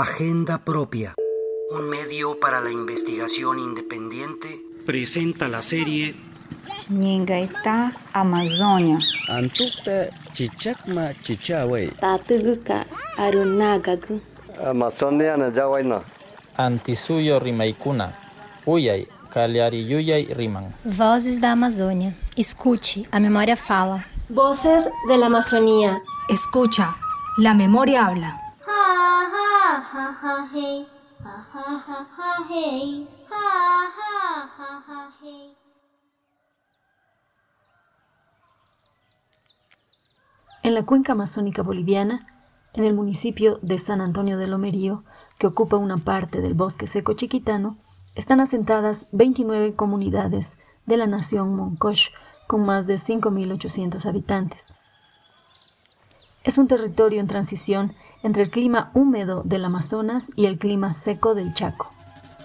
Agenda Propia, un medio para la investigación independiente, presenta la serie Ningaita Amazonia. Antukta chichakma chichawe. Tatuguka arunagagu. Amazonia na yawaina. Antisuyo rimaikuna. Uyay, Yuyay riman. Vozes da Amazônia. Escute, a memória fala. Voces de la Amazonía. Escucha, la memoria habla. En la cuenca amazónica boliviana, en el municipio de San Antonio de Lomerío, que ocupa una parte del bosque seco chiquitano, están asentadas 29 comunidades de la nación Moncosh con más de 5.800 habitantes. Es un territorio en transición entre el clima húmedo del Amazonas y el clima seco del Chaco.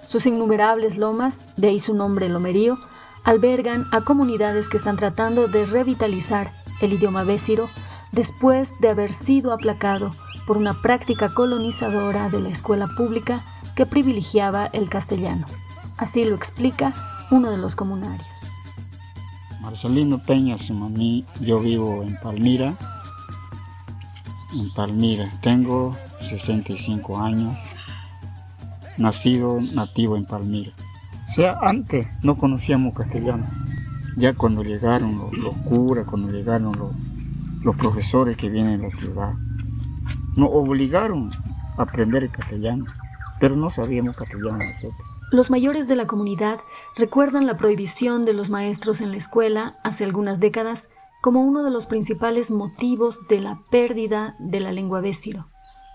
Sus innumerables lomas, de ahí su nombre Lomerío, albergan a comunidades que están tratando de revitalizar el idioma bésiro después de haber sido aplacado por una práctica colonizadora de la escuela pública que privilegiaba el castellano. Así lo explica uno de los comunarios. Marcelino Peña Simoní, yo vivo en Palmira. En Palmira, tengo 65 años, nacido nativo en Palmira. O sea, antes no conocíamos castellano. Ya cuando llegaron los, curas, cuando llegaron los, profesores que vienen de la ciudad, nos obligaron a aprender el castellano, pero no sabíamos castellano nosotros. Los mayores de la comunidad recuerdan la prohibición de los maestros en la escuela hace algunas décadas como uno de los principales motivos de la pérdida de la lengua bésiro.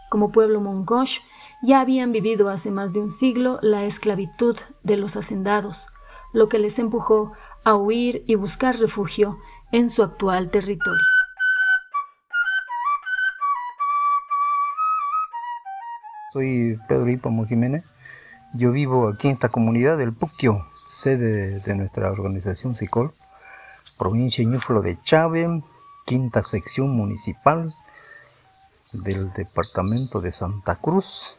Como pueblo mongosh, ya habían vivido hace más de un siglo la esclavitud de los hacendados, lo que les empujó a huir y buscar refugio en su actual territorio. Soy Pedro Hipamo Jiménez yo vivo aquí en esta comunidad del Puquio, sede de nuestra organización SICOL, provincia Ñuflo de Chávez, quinta sección municipal del departamento de Santa Cruz.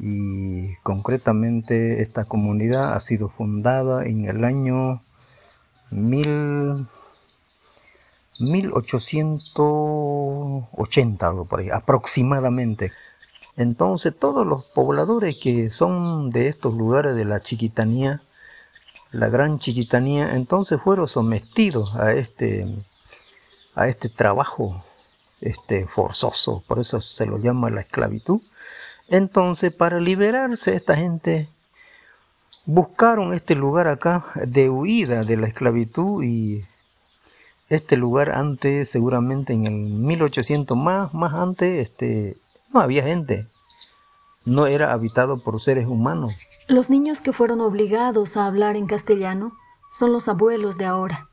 Y concretamente esta comunidad ha sido fundada en el año 1880, algo por ahí, aproximadamente. Entonces todos los pobladores que son de estos lugares de la chiquitanía, la gran chiquitanía, entonces fueron sometidos a este, a este trabajo este, forzoso, por eso se lo llama la esclavitud. Entonces para liberarse esta gente buscaron este lugar acá de huida de la esclavitud y este lugar antes, seguramente en el 1800 más, más antes, este, no había gente. No era habitado por seres humanos. Los niños que fueron obligados a hablar en castellano son los abuelos de ahora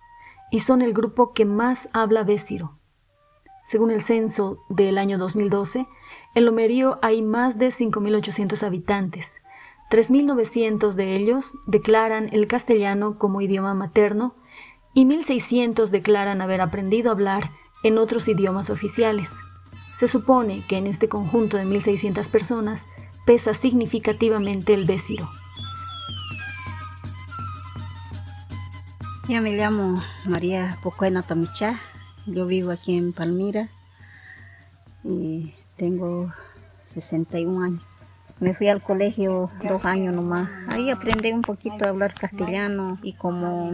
y son el grupo que más habla bésiro. Según el censo del año 2012, en Lomerío hay más de 5.800 habitantes. 3.900 de ellos declaran el castellano como idioma materno y 1.600 declaran haber aprendido a hablar en otros idiomas oficiales. Se supone que en este conjunto de 1.600 personas pesa significativamente el Bésiro. Yo me llamo María Pocuena Tamichá, yo vivo aquí en Palmira y tengo 61 años. Me fui al colegio dos años nomás. Ahí aprendí un poquito a hablar castellano y como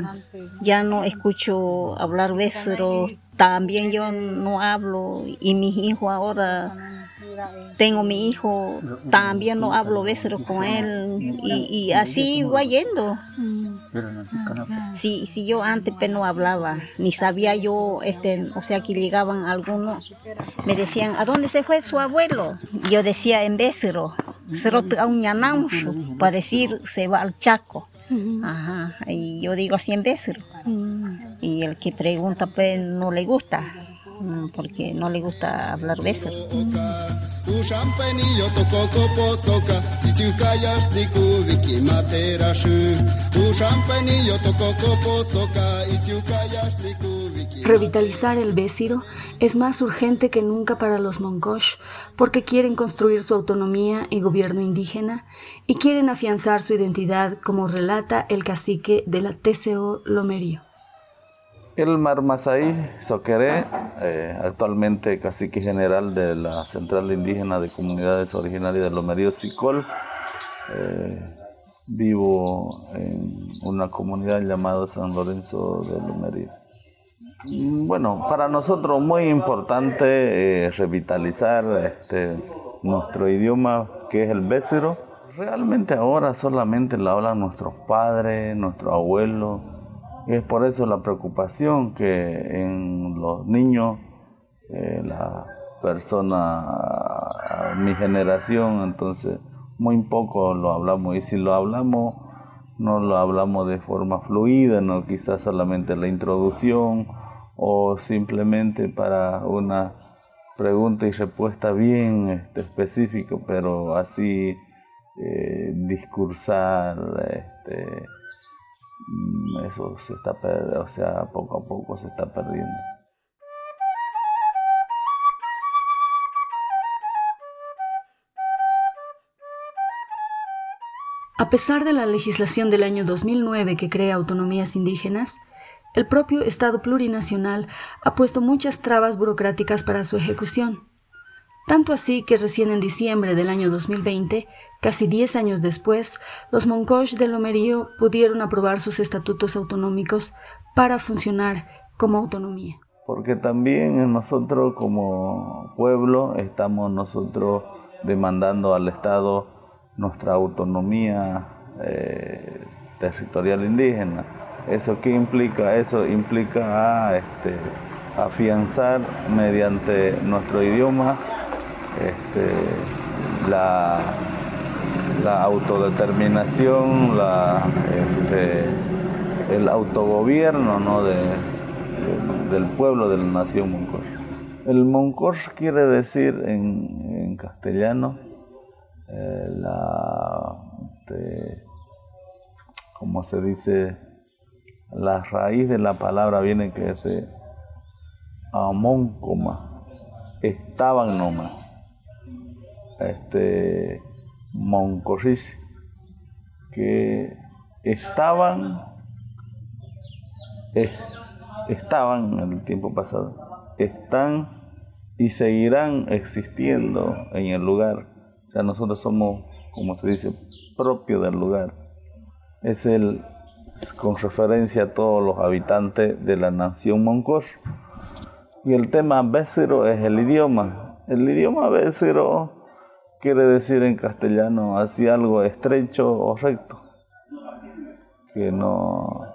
ya no escucho hablar bésero, también yo no hablo y mis hijos ahora tengo mi hijo, también no hablo bésero con él y, así va yendo. Si, si yo antes pues, no hablaba, ni sabía yo, este, o sea que llegaban algunos, me decían, ¿a dónde se fue su abuelo? Y yo decía en bésero, a un para decir se va al Chaco. Ajá, y yo digo así en bésero. Y el que pregunta pues no le gusta, mm, porque no le gusta hablar bésero. Revitalizar el Bésiro es más urgente que nunca para los Moncosh porque quieren construir su autonomía y gobierno indígena y quieren afianzar su identidad como relata el cacique de la TCO Lomerío. El Marmasaí Soqueré, eh, actualmente cacique general de la Central Indígena de Comunidades Originarias de Lomerío Sicol, eh, vivo en una comunidad llamada San Lorenzo de Lomerío. Mm, bueno, para nosotros muy importante eh, revitalizar este, nuestro idioma que es el bésero. Realmente ahora solamente lo hablan nuestros padres, nuestros abuelos. Es por eso la preocupación que en los niños, eh, la persona, mi generación, entonces muy poco lo hablamos. Y si lo hablamos, no lo hablamos de forma fluida, no quizás solamente la introducción o simplemente para una pregunta y respuesta bien este, específico, pero así eh, discursar, este, eso se está, o sea, poco a poco se está perdiendo. A pesar de la legislación del año 2009 que crea autonomías indígenas, el propio Estado plurinacional ha puesto muchas trabas burocráticas para su ejecución. Tanto así que recién en diciembre del año 2020, casi 10 años después, los Moncoch de Lomerío pudieron aprobar sus estatutos autonómicos para funcionar como autonomía. Porque también nosotros como pueblo estamos nosotros demandando al Estado nuestra autonomía eh, territorial indígena ¿Eso qué implica? Eso implica ah, este, afianzar mediante nuestro idioma este, la, autodeterminación, este, el autogobierno ¿no? del pueblo de la nación Moncor. El Moncor quiere decir en, castellano eh, la, ¿cómo se dice? la raíz de la palabra viene que es amón, coma, estaban nomás. Este, Moncorris, que estaban, estaban en el tiempo pasado, están y seguirán existiendo en el lugar. O sea, nosotros somos, como se dice, propio del lugar. Es el con referencia a todos los habitantes de la nación Moncor. Y el tema bécero es el idioma. El idioma bécero quiere decir en castellano así algo estrecho o recto, que no,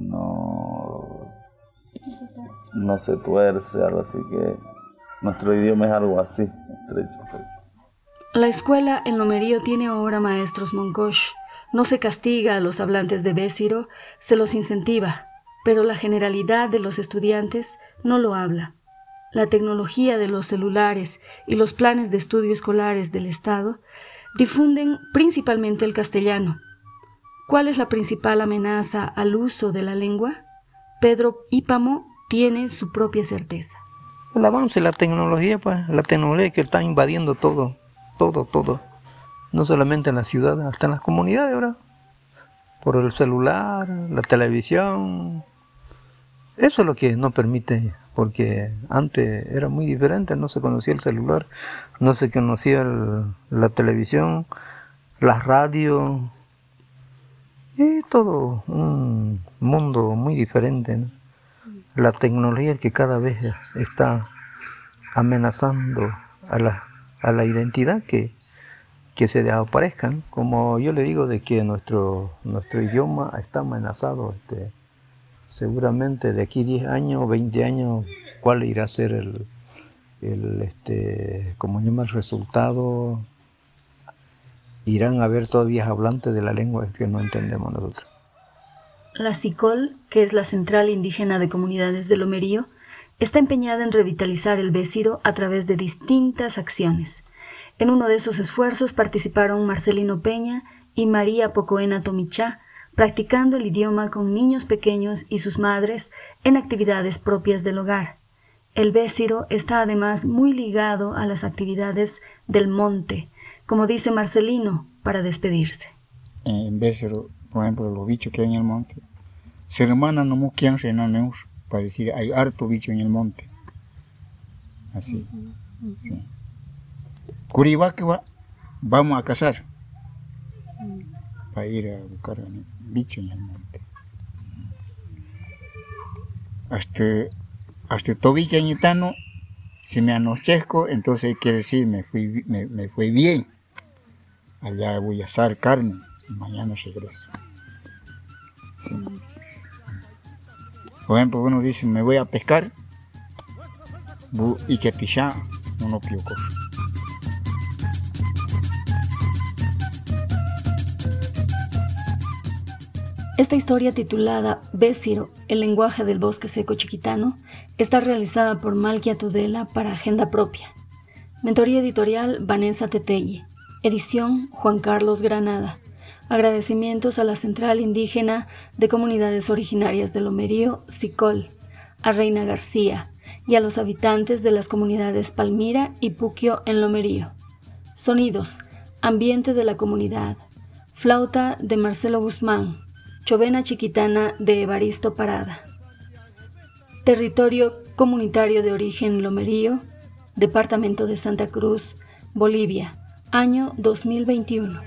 no, no se tuerce, algo así que nuestro idioma es algo así, estrecho, recto. La escuela en Lomerío tiene ahora maestros moncosh no se castiga a los hablantes de Bésiro, se los incentiva, pero la generalidad de los estudiantes no lo habla. La tecnología de los celulares y los planes de estudio escolares del Estado difunden principalmente el castellano. ¿Cuál es la principal amenaza al uso de la lengua? Pedro Ípamo tiene su propia certeza. El avance la tecnología, pues, la tecnología que está invadiendo todo, todo, todo no solamente en la ciudad, hasta en las comunidades ahora, por el celular, la televisión. Eso es lo que no permite, porque antes era muy diferente, no se conocía el celular, no se conocía la televisión, la radio, y todo un mundo muy diferente. La tecnología que cada vez está amenazando a la, a la identidad que, que se aparezcan, como yo le digo de que nuestro, nuestro idioma está amenazado, este, seguramente de aquí 10 años, 20 años, cuál irá a ser el, el este, como llama resultado, irán a haber todavía hablantes de la lengua que no entendemos nosotros. La CICOL, que es la Central Indígena de Comunidades de Lomerío, está empeñada en revitalizar el Besiro a través de distintas acciones en uno de esos esfuerzos participaron Marcelino Peña y María Pocoena Tomichá, practicando el idioma con niños pequeños y sus madres en actividades propias del hogar. El Bésiro está además muy ligado a las actividades del monte, como dice Marcelino, para despedirse. En Bésiro, por ejemplo, los bichos que hay en el monte, se hermanan no quien para decir hay harto bicho en el monte. Así. Sí. vamos a cazar para ir a buscar bicho en el monte. Hasta, hasta tobillo añitano, si me anochezco, entonces quiere decir me fui, me, me fue bien. Allá voy a asar carne mañana regreso. Por ejemplo, uno dice, me voy a pescar y que pichá uno piocos. Esta historia titulada Bésiro, el lenguaje del bosque seco chiquitano, está realizada por Malkia Tudela para Agenda Propia. Mentoría editorial Vanessa Teteye. Edición Juan Carlos Granada. Agradecimientos a la Central Indígena de Comunidades Originarias de Lomerío, SICOL, a Reina García y a los habitantes de las comunidades Palmira y Puquio en Lomerío. Sonidos, ambiente de la comunidad, flauta de Marcelo Guzmán, Chovena Chiquitana de Evaristo Parada. Territorio comunitario de origen Lomerío, Departamento de Santa Cruz, Bolivia, año 2021.